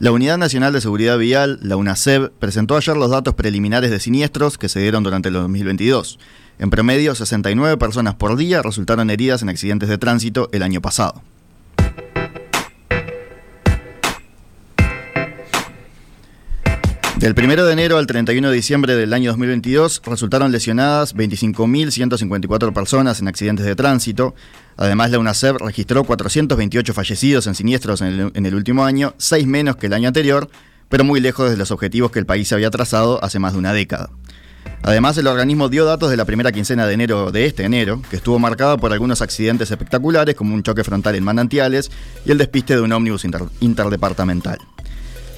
La Unidad Nacional de Seguridad Vial, la UNASEB, presentó ayer los datos preliminares de siniestros que se dieron durante el 2022. En promedio, 69 personas por día resultaron heridas en accidentes de tránsito el año pasado. Del 1 de enero al 31 de diciembre del año 2022 resultaron lesionadas 25.154 personas en accidentes de tránsito. Además, la UNACEF registró 428 fallecidos en siniestros en el, último año, seis menos que el año anterior, pero muy lejos de los objetivos que el país había trazado hace más de una década. Además, el organismo dio datos de la primera quincena de enero de este enero, que estuvo marcada por algunos accidentes espectaculares como un choque frontal en Manantiales y el despiste de un ómnibus interdepartamental.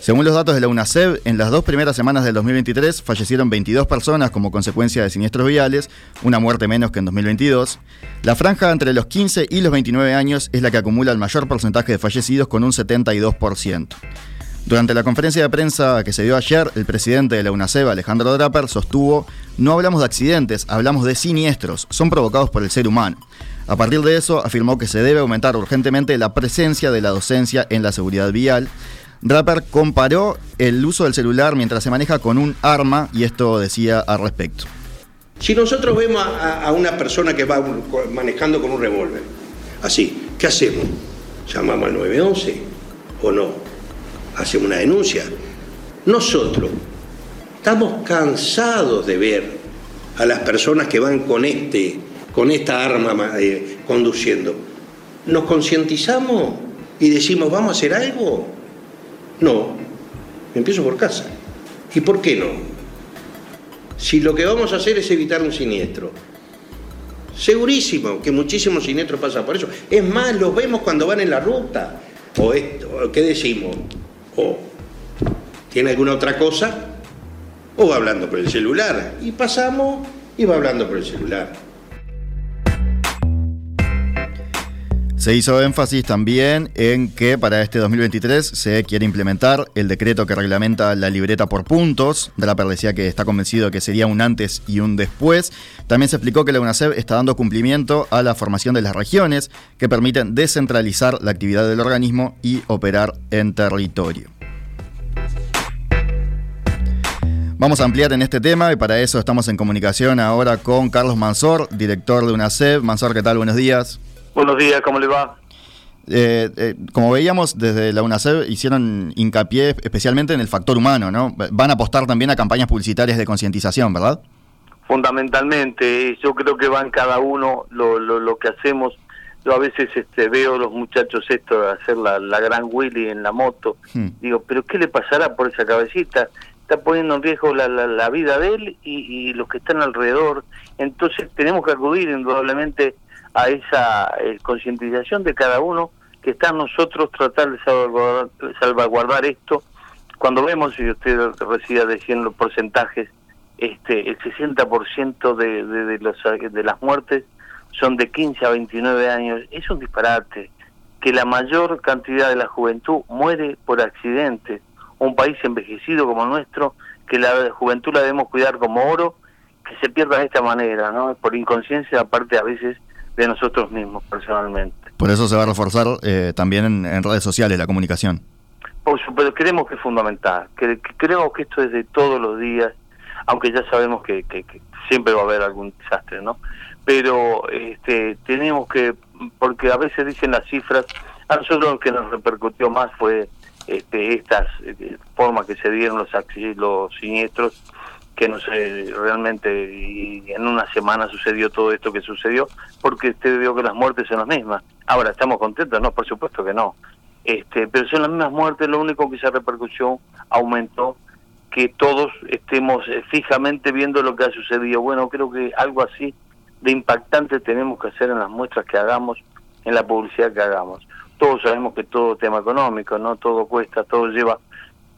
Según los datos de la UNACEB, en las dos primeras semanas del 2023 fallecieron 22 personas como consecuencia de siniestros viales, una muerte menos que en 2022. La franja entre los 15 y los 29 años es la que acumula el mayor porcentaje de fallecidos con un 72%. Durante la conferencia de prensa que se dio ayer, el presidente de la UNACEB, Alejandro Draper, sostuvo, no hablamos de accidentes, hablamos de siniestros, son provocados por el ser humano. A partir de eso, afirmó que se debe aumentar urgentemente la presencia de la docencia en la seguridad vial Draper comparó el uso del celular mientras se maneja con un arma y esto decía al respecto. Si nosotros vemos a, una persona que va manejando con un revólver, así, ¿qué hacemos? ¿Llamamos al 911 o no? ¿Hacemos una denuncia? Nosotros estamos cansados de ver a las personas que van con, este, con esta arma eh, conduciendo. ¿Nos concientizamos y decimos, vamos a hacer algo? No, empiezo por casa. ¿Y por qué no? Si lo que vamos a hacer es evitar un siniestro. Segurísimo que muchísimos siniestros pasan por eso. Es más, los vemos cuando van en la ruta. O esto, ¿qué decimos? O tiene alguna otra cosa, o va hablando por el celular. Y pasamos y va hablando por el celular. Se hizo énfasis también en que para este 2023 se quiere implementar el decreto que reglamenta la libreta por puntos. Draper decía que está convencido que sería un antes y un después. También se explicó que la UNACEF está dando cumplimiento a la formación de las regiones que permiten descentralizar la actividad del organismo y operar en territorio. Vamos a ampliar en este tema y para eso estamos en comunicación ahora con Carlos Mansor, director de UNACEF. Mansor, ¿qué tal? Buenos días. Buenos días, ¿cómo le va? Eh, eh, como veíamos, desde la UNACEF hicieron hincapié especialmente en el factor humano, ¿no? Van a apostar también a campañas publicitarias de concientización, ¿verdad? Fundamentalmente, yo creo que van cada uno lo, lo, que hacemos. Yo a veces este, veo los muchachos esto de hacer la, gran Willy en la moto. Hmm. Digo, ¿pero qué le pasará por esa cabecita? Está poniendo en riesgo la, la, vida de él y, y los que están alrededor. Entonces tenemos que acudir indudablemente a esa eh, concientización de cada uno que está en nosotros tratar de salvaguardar, esto. Cuando vemos, y usted decía los porcentajes, este, el 60% de, de, de, los, de las muertes son de 15 a 29 años. Es un disparate que la mayor cantidad de la juventud muere por accidentes. Un país envejecido como el nuestro, que la juventud la debemos cuidar como oro, que se pierda de esta manera, ¿no? Por inconsciencia, aparte a veces de nosotros mismos personalmente. Por eso se va a reforzar eh, también en, redes sociales la comunicación. Por supuesto, creemos que es fundamental, que, creemos que esto es de todos los días, aunque ya sabemos que, siempre va a haber algún desastre, ¿no? Pero este, tenemos que, porque a veces dicen las cifras, a nosotros lo que nos repercutió más fue este, estas eh, formas que se dieron los, los siniestros que no sé realmente en una semana sucedió todo esto que sucedió porque usted vio que las muertes son las mismas. Ahora estamos contentos no por supuesto que no. Este pero son las mismas muertes lo único que esa repercusión aumentó que todos estemos eh, fijamente viendo lo que ha sucedido. Bueno creo que algo así de impactante tenemos que hacer en las muestras que hagamos en la publicidad que hagamos. Todos sabemos que todo tema económico no todo cuesta todo lleva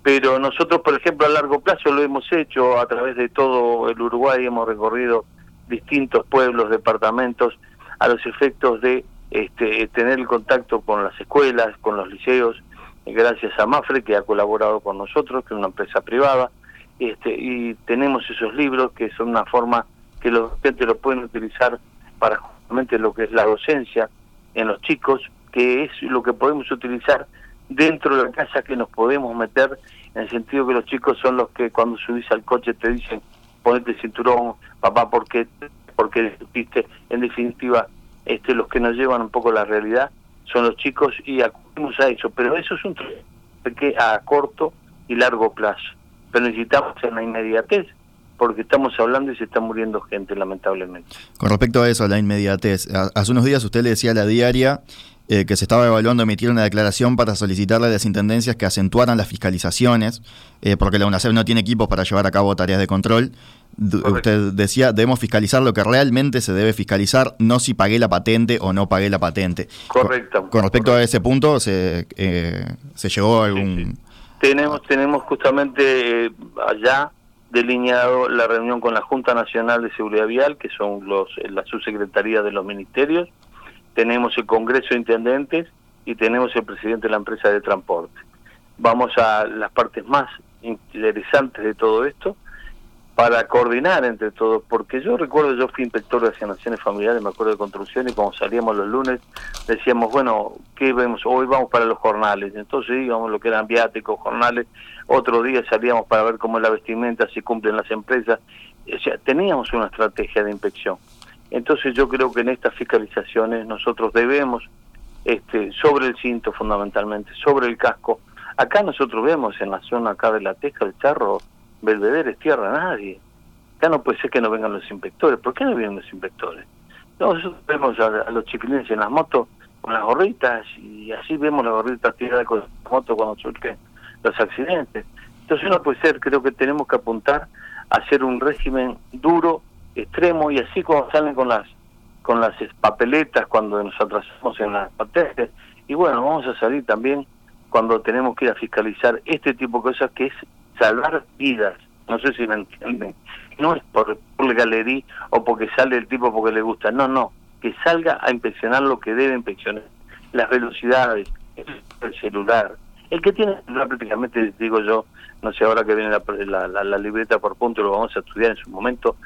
pero nosotros, por ejemplo, a largo plazo lo hemos hecho a través de todo el Uruguay, hemos recorrido distintos pueblos, departamentos, a los efectos de este, tener el contacto con las escuelas, con los liceos, gracias a Mafre, que ha colaborado con nosotros, que es una empresa privada, este, y tenemos esos libros que son una forma que los gente lo pueden utilizar para justamente lo que es la docencia en los chicos, que es lo que podemos utilizar dentro de la casa que nos podemos meter, en el sentido que los chicos son los que cuando subís al coche te dicen, ponete el cinturón, papá, ¿por qué, porque discutiste? En definitiva, este, los que nos llevan un poco la realidad son los chicos y acudimos a eso, pero eso es un que a corto y largo plazo. Pero necesitamos en la inmediatez, porque estamos hablando y se está muriendo gente, lamentablemente. Con respecto a eso, a la inmediatez, hace unos días usted le decía a la diaria eh, que se estaba evaluando emitir una declaración para solicitarle a las intendencias que acentuaran las fiscalizaciones, eh, porque la UNACEF no tiene equipos para llevar a cabo tareas de control. usted decía, debemos fiscalizar lo que realmente se debe fiscalizar, no si pagué la patente o no pagué la patente. Correcto. Con, respecto a ese punto, ¿se, eh, se llegó a algún...? Tenemos, tenemos justamente allá delineado la reunión con la Junta Nacional de Seguridad Vial, que son los la subsecretaría de los ministerios, tenemos el Congreso de Intendentes y tenemos el presidente de la empresa de transporte. Vamos a las partes más interesantes de todo esto para coordinar entre todos, porque yo recuerdo, yo fui inspector de asignaciones familiares, me acuerdo de construcción, y cuando salíamos los lunes decíamos, bueno, ¿qué vemos? Hoy vamos para los jornales, entonces íbamos lo que eran viáticos, jornales, otro día salíamos para ver cómo es la vestimenta, si cumplen las empresas, o sea, teníamos una estrategia de inspección. Entonces yo creo que en estas fiscalizaciones nosotros debemos, este, sobre el cinto fundamentalmente, sobre el casco, acá nosotros vemos en la zona acá de la Teja, el Charro, Belvedere, es tierra nadie. Acá no puede ser que no vengan los inspectores. ¿Por qué no vienen los inspectores? nosotros vemos a, los chiquilines en las motos con las gorritas y así vemos las gorritas tiradas con las motos cuando surgen los accidentes. Entonces no puede ser, creo que tenemos que apuntar a hacer un régimen duro extremo y así cuando salen con las con las papeletas cuando nos atrasamos en las patentes y bueno vamos a salir también cuando tenemos que ir a fiscalizar este tipo de cosas que es salvar vidas no sé si me entienden no es por, por galería o porque sale el tipo porque le gusta no no que salga a inspeccionar lo que debe inspeccionar las velocidades el celular el que tiene prácticamente digo yo no sé ahora que viene la, la, la libreta por punto lo vamos a estudiar en su momento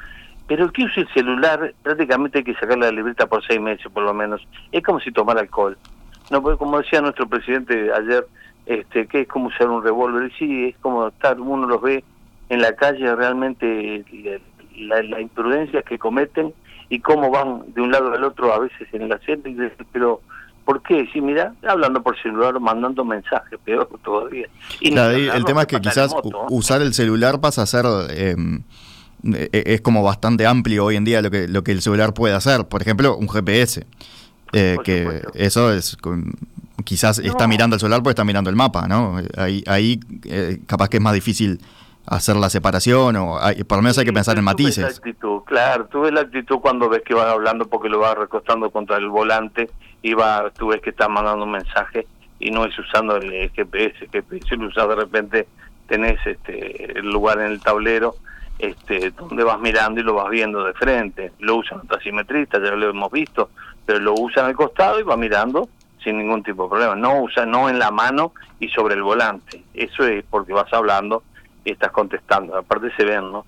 pero el que use el celular, prácticamente hay que sacarle la libreta por seis meses, por lo menos. Es como si tomara alcohol. No, pues, como decía nuestro presidente ayer, este, que es como usar un revólver. Y sí, es como estar, uno los ve en la calle realmente la, imprudencia que cometen y cómo van de un lado al otro a veces en la y pero ¿por qué? Sí, mira, hablando por celular, mandando mensajes, peor todavía. Y el tema es que quizás usar el celular pasa a ser... Eh, es como bastante amplio hoy en día lo que, lo que el celular puede hacer. Por ejemplo, un GPS. Eh, que eso es quizás está mirando el celular porque está mirando el mapa, ¿no? Ahí, ahí eh, capaz que es más difícil hacer la separación o por lo menos hay que pensar en matices. la actitud, claro, tú ves la actitud cuando ves que vas hablando porque lo vas recostando contra el volante y va, tú ves que estás mandando un mensaje y no es usando el GPS, el GPS lo usas de repente, tenés este, el lugar en el tablero este, donde vas mirando y lo vas viendo de frente. Lo usan los taximetristas, ya lo hemos visto, pero lo usan al costado y va mirando sin ningún tipo de problema. No usa, no en la mano y sobre el volante. Eso es porque vas hablando y estás contestando. Aparte se ven, ¿no?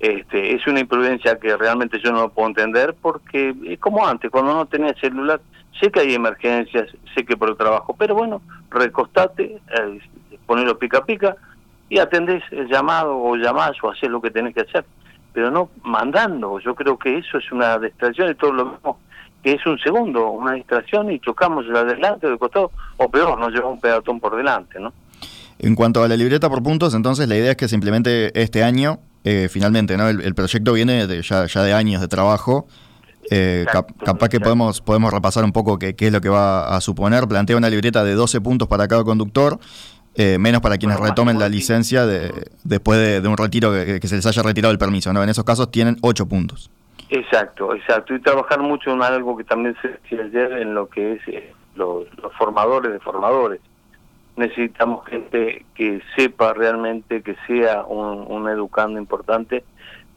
Este, es una imprudencia que realmente yo no lo puedo entender porque es como antes, cuando no tenía celular, sé que hay emergencias, sé que por el trabajo, pero bueno, recostate, eh, ponelo pica pica, y atendés el llamado o llamás o haces lo que tenés que hacer, pero no mandando. Yo creo que eso es una distracción y todo lo mismo que es un segundo, una distracción y chocamos el adelante o de costado, o peor, nos lleva un peatón por delante, ¿no? En cuanto a la libreta por puntos, entonces la idea es que se implemente este año, eh, finalmente, ¿no? El, proyecto viene de, ya, ya de años de trabajo. Eh, capaz que podemos, podemos repasar un poco qué, qué, es lo que va a suponer. Plantea una libreta de 12 puntos para cada conductor eh, menos para quienes retomen la licencia de, después de, un retiro que, se les haya retirado el permiso. ¿no? En esos casos tienen ocho puntos. Exacto, exacto. Y trabajar mucho en algo que también se decía ayer, en lo que es eh, los, formadores de formadores. Necesitamos gente que sepa realmente, que sea un, educando importante,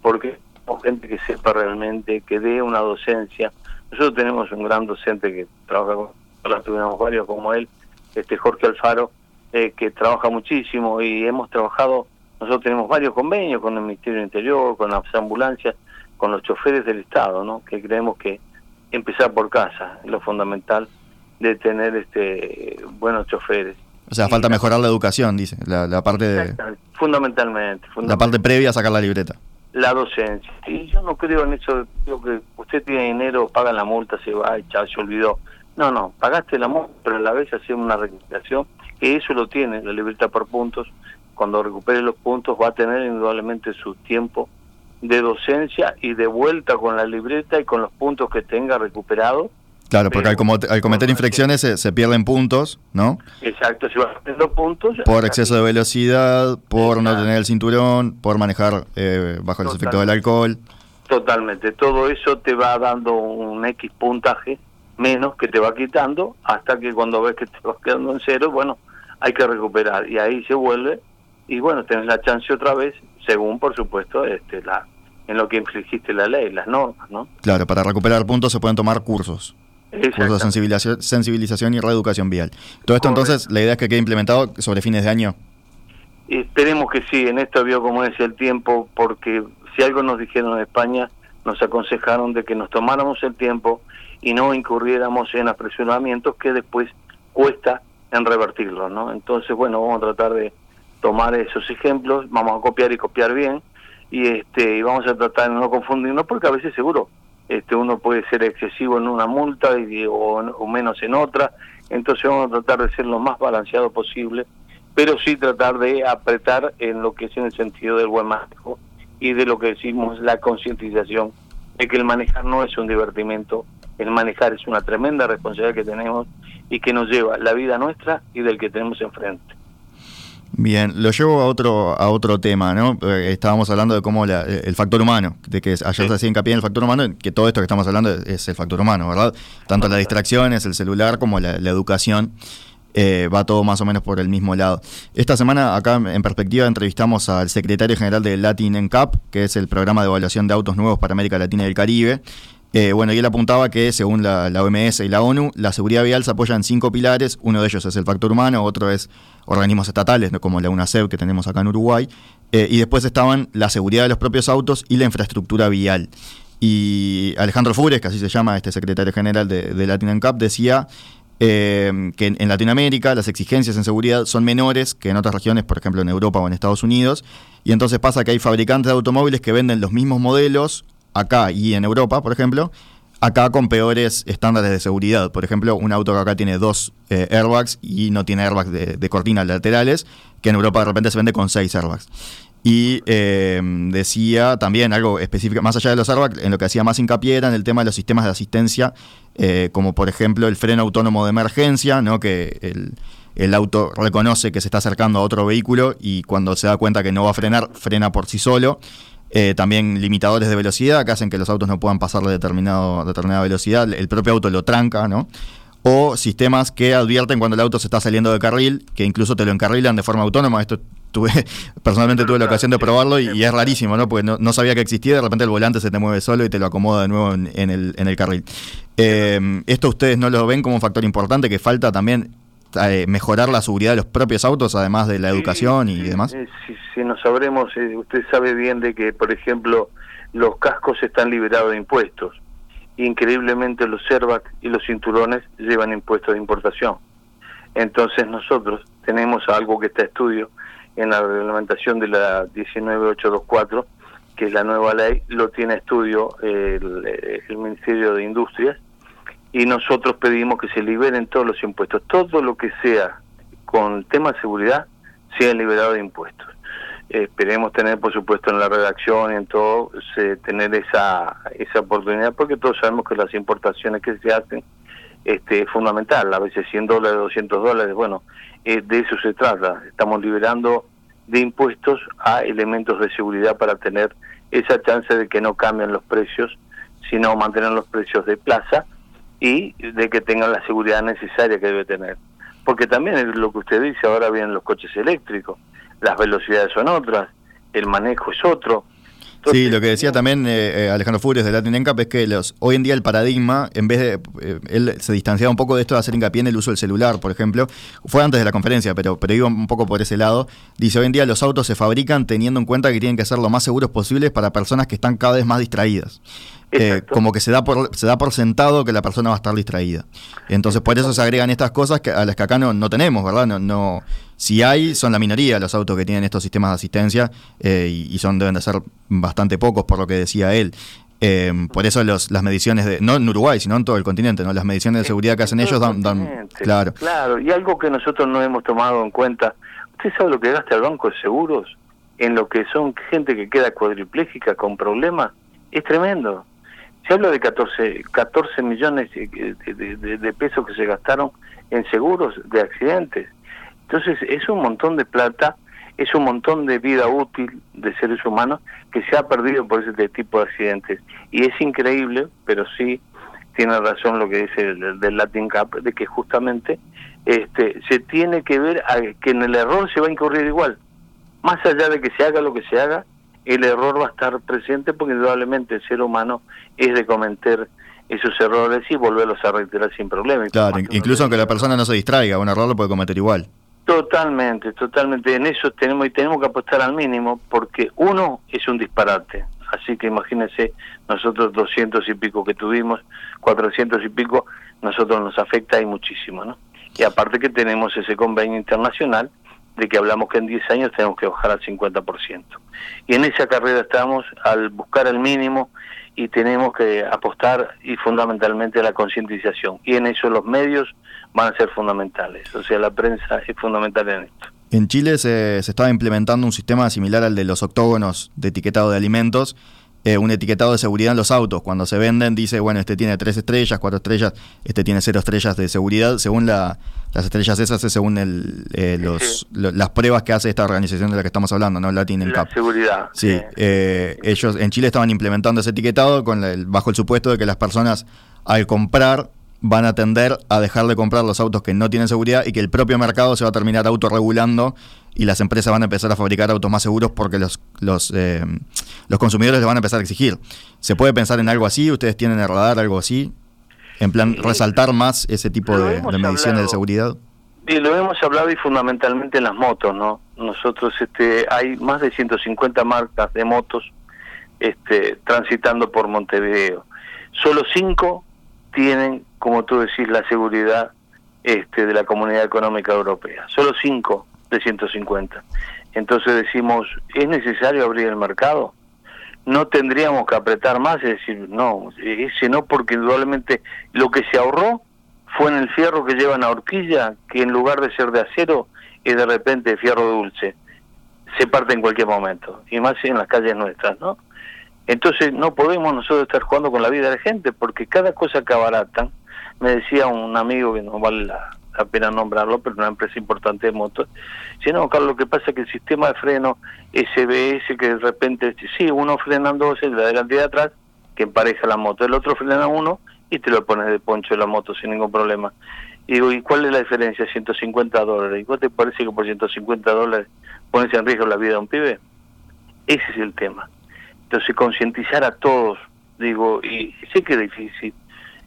porque gente que sepa realmente, que dé una docencia. Nosotros tenemos un gran docente que trabaja con, ahora tuvimos varios como él, este Jorge Alfaro, eh, que trabaja muchísimo y hemos trabajado, nosotros tenemos varios convenios con el Ministerio del Interior, con las ambulancias, con los choferes del Estado, ¿no? que creemos que empezar por casa es lo fundamental de tener este buenos choferes. O sea, falta mejorar la educación, dice, la, parte de... Fundamentalmente, La parte previa a sacar la libreta. La docencia. Y yo no creo en eso, digo que usted tiene dinero, paga la multa, se va y ya se olvidó. No, no, pagaste la multa, pero a la vez hacemos una recuperación, que eso lo tiene, la libreta por puntos. Cuando recupere los puntos va a tener indudablemente su tiempo de docencia y de vuelta con la libreta y con los puntos que tenga recuperados Claro, porque al, al cometer infracciones se, pierden puntos, ¿no? Exacto, se van perdiendo puntos. Por exceso de velocidad, por no tener el cinturón, por manejar eh, bajo el efectos del alcohol. Totalmente, todo eso te va dando un X puntaje menos que te va quitando hasta que cuando ves que te vas quedando en cero, bueno, hay que recuperar y ahí se vuelve y bueno, tenés la chance otra vez, según por supuesto este la en lo que infligiste la ley, las normas, ¿no? Claro, para recuperar puntos se pueden tomar cursos cursos de sensibilización, sensibilización y reeducación vial. Todo esto entonces, la idea es que quede implementado sobre fines de año. Esperemos que sí, en esto vio como es el tiempo, porque si algo nos dijeron en España, nos aconsejaron de que nos tomáramos el tiempo y no incurriéramos en apresuramientos que después cuesta en revertirlos, ¿no? Entonces, bueno, vamos a tratar de tomar esos ejemplos, vamos a copiar y copiar bien, y este y vamos a tratar de no confundirnos, porque a veces seguro este, uno puede ser excesivo en una multa y, o, menos en otra, entonces vamos a tratar de ser lo más balanceado posible, pero sí tratar de apretar en lo que es en el sentido del buen manejo y de lo que decimos la concientización de que el manejar no es un divertimento, el manejar es una tremenda responsabilidad que tenemos y que nos lleva la vida nuestra y del que tenemos enfrente. Bien, lo llevo a otro a otro tema, ¿no? Eh, estábamos hablando de cómo la, el factor humano, de que ayer se hacía hincapié en el factor humano, que todo esto que estamos hablando es, el factor humano, ¿verdad? Tanto las distracciones, el celular, como la, educación, eh, va todo más o menos por el mismo lado. Esta semana, acá en perspectiva, entrevistamos al secretario general de Latin NCAP, que es el programa de evaluación de autos nuevos para América Latina y el Caribe, eh, bueno, y él apuntaba que según la, OMS y la ONU, la seguridad vial se apoya en cinco pilares. Uno de ellos es el factor humano, otro es organismos estatales, como la UNACEP que tenemos acá en Uruguay. Eh, y después estaban la seguridad de los propios autos y la infraestructura vial. Y Alejandro Fures, que así se llama este secretario general de, de Latin Cup, decía eh, que en, Latinoamérica las exigencias en seguridad son menores que en otras regiones, por ejemplo en Europa o en Estados Unidos, y entonces pasa que hay fabricantes de automóviles que venden los mismos modelos acá y en Europa, por ejemplo, acá con peores estándares de seguridad. Por ejemplo, un auto que acá tiene dos eh, airbags y no tiene airbags de, cortinas laterales, que en Europa de repente se vende con seis airbags. Y eh, decía también algo específico, más allá de los airbags, en lo que hacía más hincapié era en el tema de los sistemas de asistencia, eh, como por ejemplo el freno autónomo de emergencia, ¿no? que el auto reconoce que se está acercando a otro vehículo y cuando se da cuenta que no va a frenar, frena por sí solo. Eh, también limitadores de velocidad que hacen que los autos no puedan pasar de determinado, determinada velocidad, el propio auto lo tranca, ¿no? O sistemas que advierten cuando el auto se está saliendo de carril, que incluso te lo encarrilan de forma autónoma. Esto tuve, personalmente tuve la ocasión de probarlo y, es rarísimo, ¿no? Porque no, sabía que existía, de repente el volante se te mueve solo y te lo acomoda de nuevo en, el, en el, carril. Eh, esto ustedes no lo ven como un factor importante que falta también eh, mejorar la seguridad de los propios autos, además de la educación y demás? Si, no sabremos, eh, usted sabe bien de que, por ejemplo, los cascos están liberados de impuestos. Increíblemente los airbags y los cinturones llevan impuestos de importación. Entonces nosotros tenemos algo que está estudio en la reglamentación de la 19824, que es la nueva ley, lo tiene estudio el Ministerio de Industrias, y nosotros pedimos que se liberen todos los impuestos. Todo lo que sea con tema de seguridad sea liberado de impuestos. esperemos tener, por supuesto, en la redacción y en todo, tener esa, esa oportunidad, porque todos sabemos que las importaciones que se hacen este, es fundamental, a veces 100 dólares, 200 dólares, bueno, eh, de eso se trata. Estamos liberando de impuestos a elementos de seguridad para tener esa chance de que no cambien los precios, sino mantener los precios de plaza y de que tengan la seguridad necesaria que debe tener. Porque también es lo que usted dice, ahora vienen los coches eléctricos, las velocidades son otras, el manejo es otro. sí, lo que decía también eh, eh, Alejandro Fures de Latin Encap es que los, hoy en día el paradigma, en vez de, eh, él se distanciaba un poco de esto de hacer hincapié en el uso del celular, por ejemplo, fue antes de la conferencia, pero, pero iba un poco por ese lado, dice hoy en día los autos se fabrican teniendo en cuenta que tienen que ser lo más seguros posibles para personas que están cada vez más distraídas. Eh, como que se da por se da por sentado que la persona va a estar distraída. Entonces por eso se agregan estas cosas que, a las que acá no, no tenemos, ¿verdad? No, no, si hay, son la minoría los autos que tienen estos sistemas de asistencia eh, y, son deben de ser bastante pocos por lo que decía él. Eh, por eso los, las mediciones de, no en Uruguay, sino en todo el continente, ¿no? Las mediciones de seguridad que hacen ellos dan, dan, claro. Claro, y algo que nosotros no hemos tomado en cuenta, ¿usted sabe lo que gasta el Banco de Seguros en lo que son gente que queda cuadripléjica con problemas? Es tremendo. Se habla de 14, 14 millones de, pesos que se gastaron en seguros de accidentes. Entonces es un montón de plata, es un montón de vida útil de seres humanos que se ha perdido por ese tipo de accidentes. Y es increíble, pero sí tiene razón lo que dice el, del Latin Cup, de que justamente este, se tiene que ver que en el error se va a incurrir igual. Más allá de que se haga lo que se haga, el error va a estar presente porque indudablemente el ser humano es de cometer esos errores y volverlos a reiterar sin problema. Claro, incluso aunque la persona no se distraiga, un error lo puede cometer igual. Totalmente, totalmente. En eso tenemos y tenemos que apostar al mínimo porque uno es un disparate. Así que imagínense, nosotros 200 y pico que tuvimos, 400 y pico, nosotros nos afecta y muchísimo, ¿no? Y aparte que tenemos ese convenio internacional de que hablamos que en 10 años tenemos que bajar al 50%. Y en esa carrera estamos al buscar el mínimo y tenemos que apostar y fundamentalmente a la concientización. Y en eso los medios van a ser fundamentales. O sea, la prensa es fundamental en esto. En Chile se, se estaba implementando un sistema similar al de los octógonos de etiquetado de alimentos eh, un etiquetado de seguridad en los autos. Cuando se venden dice, bueno, este tiene tres estrellas, cuatro estrellas, este tiene cero estrellas de seguridad. Según la, las estrellas esas es según el, eh, los, las pruebas que hace esta organización de la que estamos hablando, ¿no? Latin la seguridad. Sí, eh, ellos en Chile estaban implementando ese etiquetado con bajo el supuesto de que las personas al comprar van a tender a dejar de comprar los autos que no tienen seguridad y que el propio mercado se va a terminar autorregulando y las empresas van a empezar a fabricar autos más seguros porque los, los, eh, los consumidores les van a empezar a exigir. ¿Se puede pensar en algo así? ¿Ustedes tienen el radar algo así? En plan, resaltar más ese tipo de, mediciones de seguridad. Sí, lo hemos hablado y fundamentalmente en las motos, ¿no? Nosotros este, hay más de 150 marcas de motos este, transitando por Montevideo. Solo cinco tienen, como tú decís, la seguridad este, de la Comunidad Económica Europea. Solo cinco de 150. Entonces decimos, ¿es necesario abrir el mercado? No tendríamos que apretar más y decir, no, ese no, porque indudablemente lo que se ahorró fue en el fierro que llevan a horquilla, que en lugar de ser de acero, es de repente fierro dulce. Se parte en cualquier momento, y más en las calles nuestras, ¿no? Entonces no podemos nosotros estar jugando con la vida de la gente, porque cada cosa que abaratan, me decía un amigo que no vale la, pena nombrarlo, pero una empresa importante de motos, dice, no, Carlos, lo que pasa es que el sistema de freno SBS, que de repente, sí, uno frena dos, el de adelante y de atrás, que empareja la moto, el otro frena uno y te lo pones de poncho de la moto sin ningún problema. Y digo, ¿y cuál es la diferencia? 150 dólares. ¿Y cuál te parece que por 150 dólares pones en riesgo la vida de un pibe? Ese es el tema. Entonces, concientizar a todos, digo, y sé que es difícil,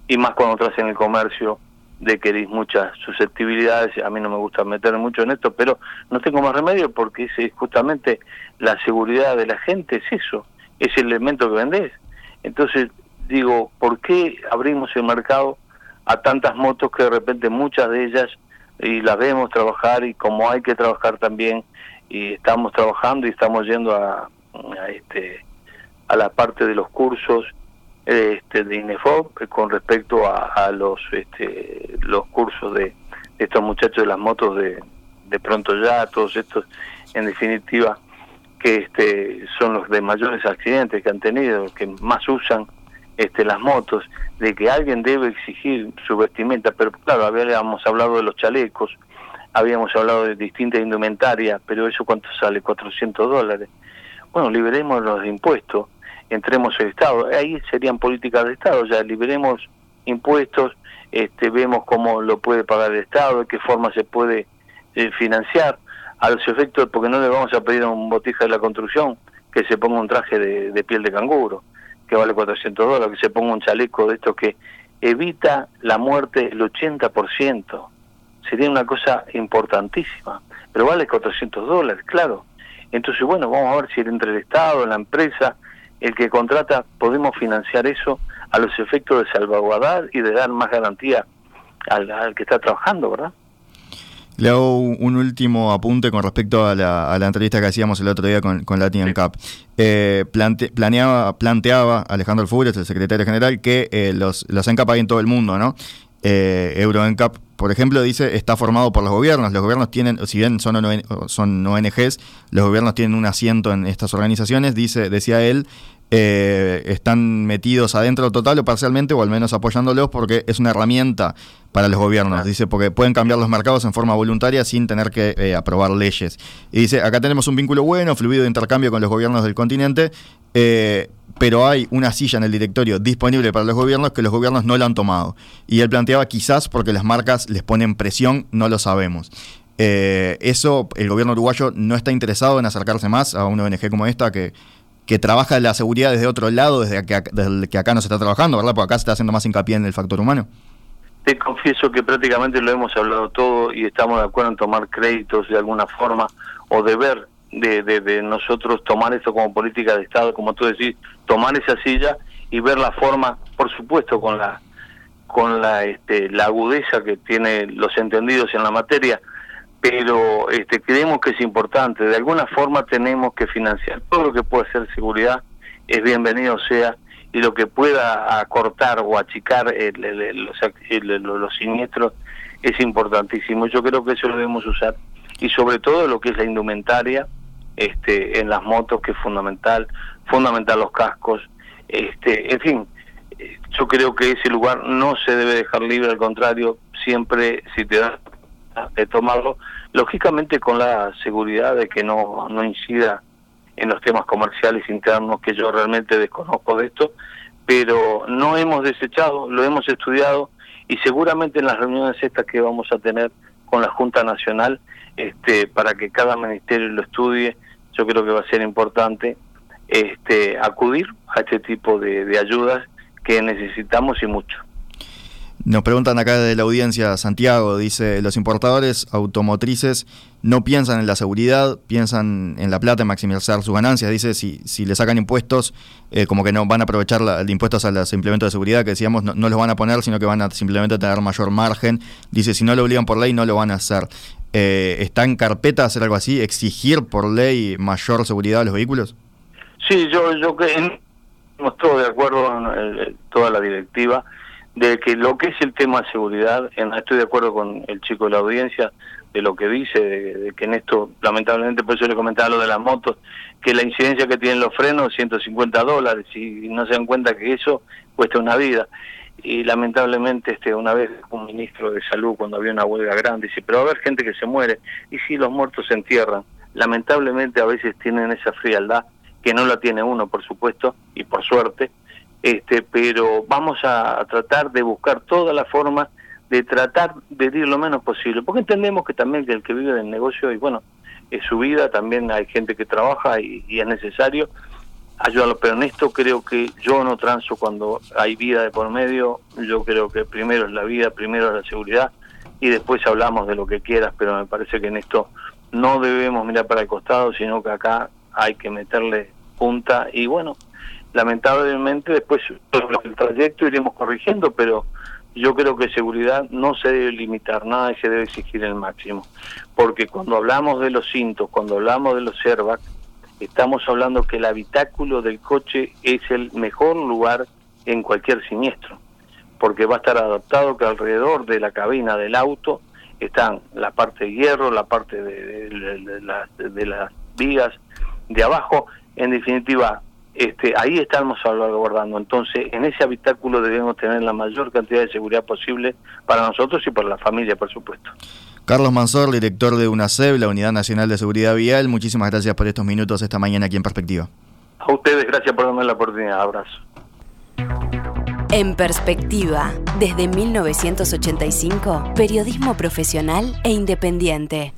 y más cuando estás en el comercio, de que hay muchas susceptibilidades, a mí no me gusta meter mucho en esto, pero no tengo más remedio porque es justamente la seguridad de la gente, es eso, es el elemento que vendés. Entonces, digo, ¿por qué abrimos el mercado a tantas motos que de repente muchas de ellas, y las vemos trabajar, y como hay que trabajar también, y estamos trabajando y estamos yendo a, a este a la parte de los cursos este, de INEFOP con respecto a, los este, los cursos de, estos muchachos de las motos de, de pronto ya, todos estos, en definitiva, que este, son los de mayores accidentes que han tenido, que más usan este, las motos, de que alguien debe exigir su vestimenta, pero claro, habíamos hablado de los chalecos, habíamos hablado de distintas indumentarias, pero eso cuánto sale, 400 dólares. Bueno, liberemos los impuestos, entremos el Estado. Ahí serían políticas de Estado, ya liberemos impuestos, este, vemos cómo lo puede pagar el Estado, de qué forma se puede eh, financiar, a los efectos, porque no le vamos a pedir a un botija de la construcción que se ponga un traje de, piel de canguro, que vale 400 dólares, que se ponga un chaleco de estos que evita la muerte el 80%. Sería una cosa importantísima, pero vale 400 dólares, claro. Entonces, bueno, vamos a ver si entre el Estado, la empresa, el que contrata, podemos financiar eso a los efectos de salvaguardar y de dar más garantía al, que está trabajando, ¿verdad? Le hago un último apunte con respecto a la, entrevista que hacíamos el otro día con, con Latin Cup. Eh, planeaba, planteaba Alejandro Fures, el secretario general, que eh, los, los ENCAP hay en todo el mundo, ¿no? Eh, EuroENCAP, por ejemplo, dice, está formado por los gobiernos. Los gobiernos tienen, si bien son, son ONGs, los gobiernos tienen un asiento en estas organizaciones, dice, decía él, eh, están metidos adentro total o parcialmente o al menos apoyándolos porque es una herramienta para los gobiernos, dice, porque pueden cambiar los mercados en forma voluntaria sin tener que eh, aprobar leyes. Y dice, acá tenemos un vínculo bueno, fluido de intercambio con los gobiernos del continente, eh, pero hay una silla en el directorio disponible para los gobiernos que los gobiernos no la han tomado. Y él planteaba quizás porque las marcas les ponen presión, no lo sabemos. eso, el gobierno uruguayo no está interesado en acercarse más a una ONG como esta que que trabaja la seguridad desde otro lado, desde que, desde que acá no se está trabajando, ¿verdad? Porque acá se está haciendo más hincapié en el factor humano. Te confieso que prácticamente lo hemos hablado todo y estamos de acuerdo en tomar créditos de alguna forma o deber de, de, de nosotros tomar esto como política de Estado, como tú decís, tomar esa silla y ver la forma, por supuesto, con la con la este, la agudeza que tienen los entendidos en la materia, pero este, creemos que es importante. De alguna forma tenemos que financiar todo lo que pueda ser seguridad, es bienvenido sea, y lo que pueda acortar o achicar los, los siniestros es importantísimo. Yo creo que eso lo debemos usar. Y sobre todo lo que es la indumentaria este, en las motos, que es fundamental, fundamental los cascos, este, en fin, yo creo que ese lugar no se debe dejar libre, al contrario, siempre si te da de tomarlo, lógicamente con la seguridad de que no, no incida en los temas comerciales internos, que yo realmente desconozco de esto, pero no hemos desechado, lo hemos estudiado y seguramente en las reuniones estas que vamos a tener con la Junta Nacional, este, para que cada ministerio lo estudie, yo creo que va a ser importante este, acudir a este tipo de ayudas que necesitamos y mucho. Nos preguntan acá de la audiencia, Santiago, dice, los importadores automotrices no piensan en la seguridad, piensan en la plata, en maximizar sus ganancias. Dice, si, si le sacan impuestos, eh, como que no van a aprovechar la, impuestos a los implementos de seguridad, que decíamos, no, los van a poner, sino que van a simplemente tener mayor margen. Dice, si no lo obligan por ley, no lo van a hacer. Eh, ¿Está en carpeta hacer algo así, exigir por ley mayor seguridad a los vehículos? Sí, yo, yo que estamos todos de acuerdo en toda la directiva de que lo que es el tema de seguridad, estoy de acuerdo con el chico de la audiencia, de lo que dice, de, que en esto, lamentablemente, por eso le comentaba lo de las motos, que la incidencia que tienen los frenos, 150 dólares, y no se dan cuenta que eso cuesta una vida. Y lamentablemente, este una vez un ministro de salud, cuando había una huelga grande, dice, pero va a haber gente que se muere, y si los muertos se entierran. Lamentablemente a veces tienen esa frialdad, que no la tiene uno, por supuesto, y por suerte, este, pero vamos a, tratar de buscar toda la forma de tratar de ir lo menos posible, porque entendemos que también el que vive del negocio, y bueno, es su vida, también hay gente que trabaja y, es necesario ayudarlo, pero en esto creo que yo no transo cuando hay vida de por medio, yo creo que primero es la vida, primero es la seguridad, y después hablamos de lo que quieras, pero me parece que en esto no debemos mirar para el costado, sino que acá hay que meterle punta, y bueno, lamentablemente después el trayecto iremos corrigiendo, pero yo creo que seguridad no se debe limitar nada y se debe exigir el máximo. Porque cuando hablamos de los cintos, cuando hablamos de los airbags, estamos hablando que el habitáculo del coche es el mejor lugar en cualquier siniestro, porque va a estar adaptado que alrededor de la cabina del auto están la parte de hierro, la parte de, de las vigas de abajo, en definitiva, este, ahí estamos salvaguardando. Entonces, en ese habitáculo debemos tener la mayor cantidad de seguridad posible para nosotros y para la familia, por supuesto. Carlos Mansor, director de UNACEB, la Unidad Nacional de Seguridad Vial, muchísimas gracias por estos minutos esta mañana aquí en Perspectiva. A ustedes, gracias por darme la oportunidad. Abrazo. En Perspectiva, desde 1985, periodismo profesional e independiente.